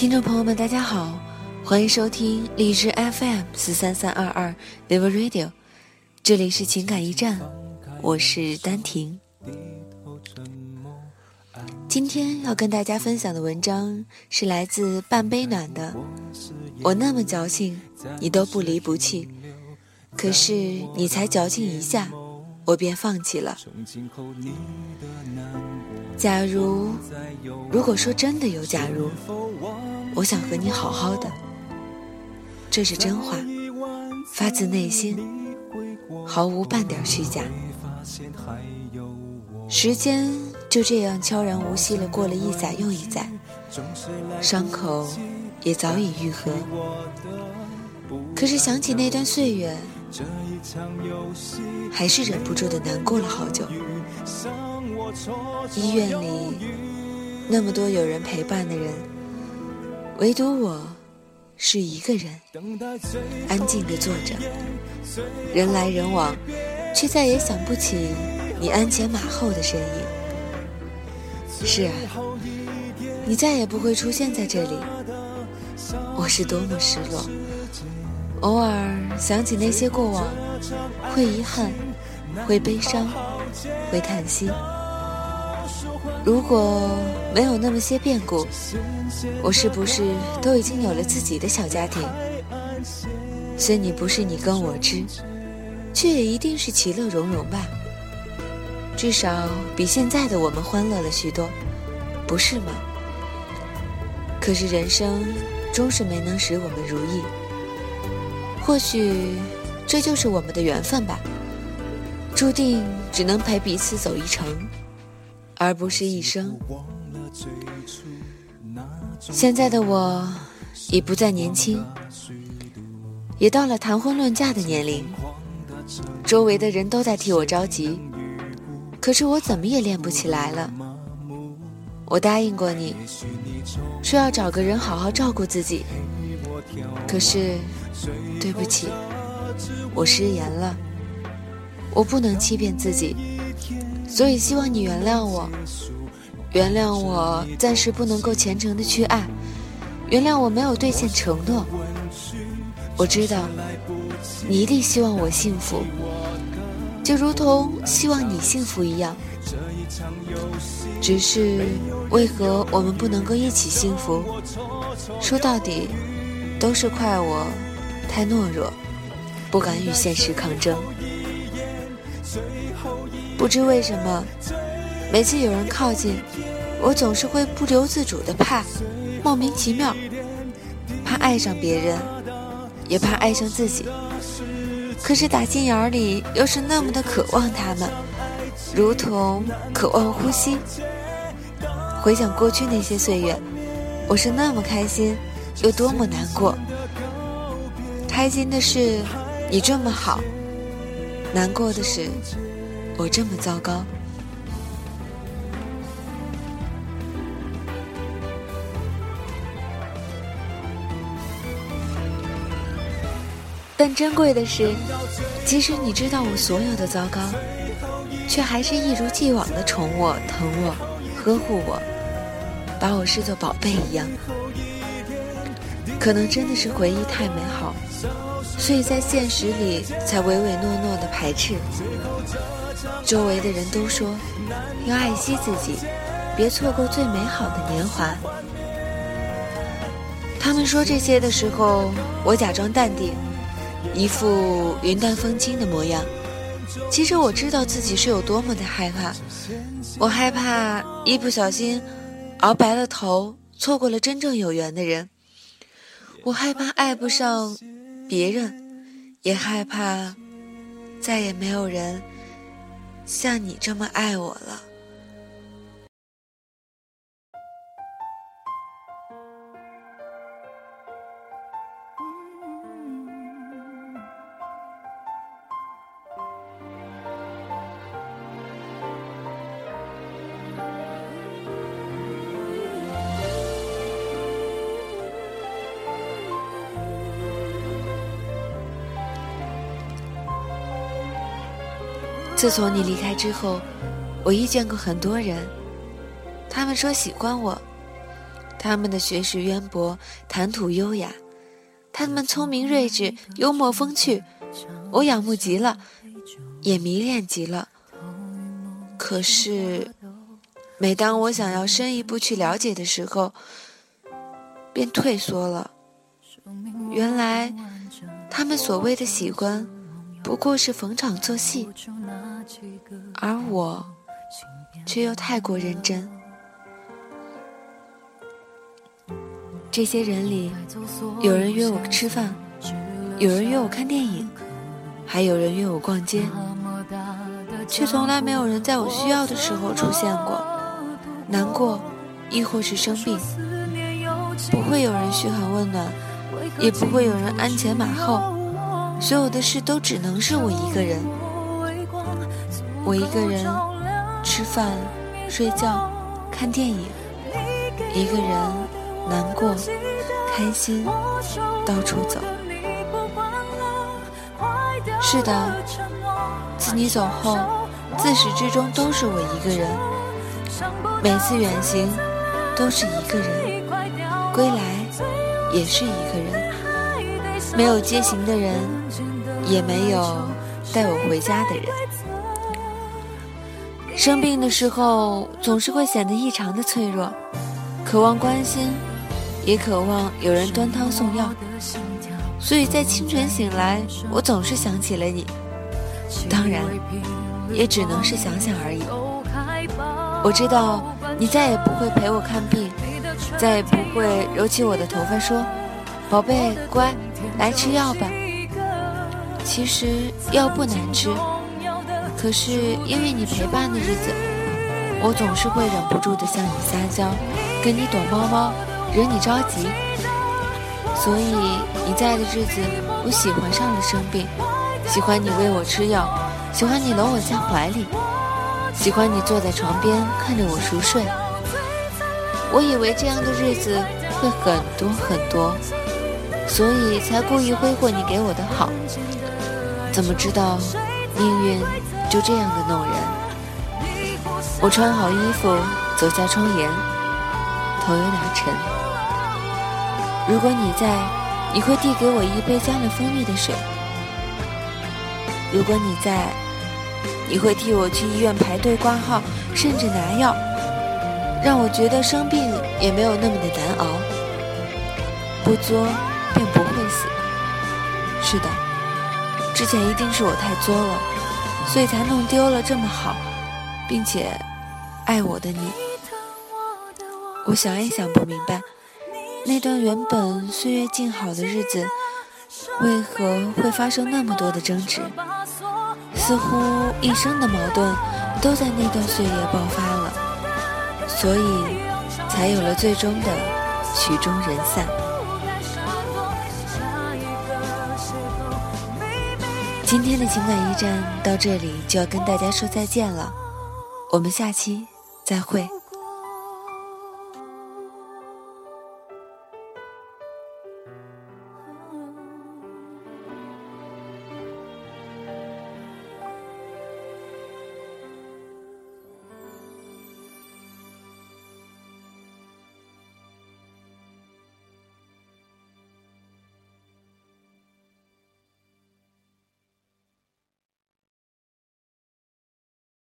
听众朋友们，大家好，欢迎收听荔枝 FM 四三三二二 Vivo Radio，这里是情感驿站，我是丹婷。今天要跟大家分享的文章是来自半杯暖的。我那么矫情，你都不离不弃，可是你才矫情一下，我便放弃了。假如，如果说真的有假如。我想和你好好的，这是真话，发自内心，毫无半点虚假。时间就这样悄然无息的，过了一载又一载，伤口也早已愈合。可是想起那段岁月，还是忍不住的难过了好久。医院里那么多有人陪伴的人。唯独我，是一个人，安静地坐着。人来人往，却再也想不起你鞍前马后的身影。是啊，你再也不会出现在这里。我是多么失落。偶尔想起那些过往，会遗憾，会悲伤，会叹息。如果没有那么些变故，我是不是都已经有了自己的小家庭？虽你不是你跟我知，却也一定是其乐融融吧。至少比现在的我们欢乐了许多，不是吗？可是人生终是没能使我们如意，或许这就是我们的缘分吧，注定只能陪彼此走一程。而不是一生。现在的我已不再年轻，也到了谈婚论嫁的年龄。周围的人都在替我着急，可是我怎么也练不起来了。我答应过你，说要找个人好好照顾自己。可是，对不起，我失言了。我不能欺骗自己。所以希望你原谅我，原谅我暂时不能够虔诚的去爱，原谅我没有兑现承诺。我知道，你一定希望我幸福，就如同希望你幸福一样。只是为何我们不能够一起幸福？说到底，都是怪我太懦弱，不敢与现实抗争。不知为什么，每次有人靠近，我总是会不由自主的怕，莫名其妙，怕爱上别人，也怕爱上自己。可是打心眼里又是那么的渴望他们，如同渴望呼吸。回想过去那些岁月，我是那么开心，又多么难过。开心的是你这么好，难过的是。我这么糟糕，但珍贵的是，即使你知道我所有的糟糕，却还是一如既往的宠我、疼我、呵护我，把我视作宝贝一样。可能真的是回忆太美好，所以在现实里才唯唯诺诺的排斥。周围的人都说要爱惜自己，别错过最美好的年华。他们说这些的时候，我假装淡定，一副云淡风轻的模样。其实我知道自己是有多么的害怕，我害怕一不小心熬白了头，错过了真正有缘的人。我害怕爱不上别人，也害怕再也没有人。像你这么爱我了。自从你离开之后，我遇见过很多人，他们说喜欢我，他们的学识渊博，谈吐优雅，他们聪明睿智，幽默风趣，我仰慕极了，也迷恋极了。可是，每当我想要深一步去了解的时候，便退缩了。原来，他们所谓的喜欢，不过是逢场作戏，而我却又太过认真。这些人里，有人约我吃饭，有人约我看电影，还有人约我逛街，却从来没有人在我需要的时候出现过。难过，亦或是生病，不会有人嘘寒问暖，也不会有人鞍前马后，所有的事都只能是我一个人。我一个人吃饭、睡觉、看电影，一个人。难过，开心，到处走。是的，自你走后，自始至终都是我一个人。每次远行，都是一个人，归来也是一个人。没有接行的人，也没有带我回家的人。生病的时候，总是会显得异常的脆弱，渴望关心。也渴望有人端汤送药，所以在清晨醒来，我总是想起了你。当然，也只能是想想而已。我知道你再也不会陪我看病，再也不会揉起我的头发说：“宝贝，乖，来吃药吧。”其实药不难吃，可是因为你陪伴的日子，我总是会忍不住的向你撒娇，跟你躲猫猫。惹你着急，所以你在的日子，我喜欢上了生病，喜欢你喂我吃药，喜欢你搂我在怀里，喜欢你坐在床边看着我熟睡。我以为这样的日子会很多很多，所以才故意挥霍你给我的好。怎么知道命运就这样的弄人？我穿好衣服走下窗沿，头有点沉。如果你在，你会递给我一杯加了蜂蜜的水。如果你在，你会替我去医院排队挂号，甚至拿药，让我觉得生病也没有那么的难熬。不作便不会死。是的，之前一定是我太作了，所以才弄丢了这么好，并且爱我的你。我想也想不明白。那段原本岁月静好的日子，为何会发生那么多的争执？似乎一生的矛盾都在那段岁月爆发了，所以才有了最终的曲终人散。今天的情感驿站到这里就要跟大家说再见了，我们下期再会。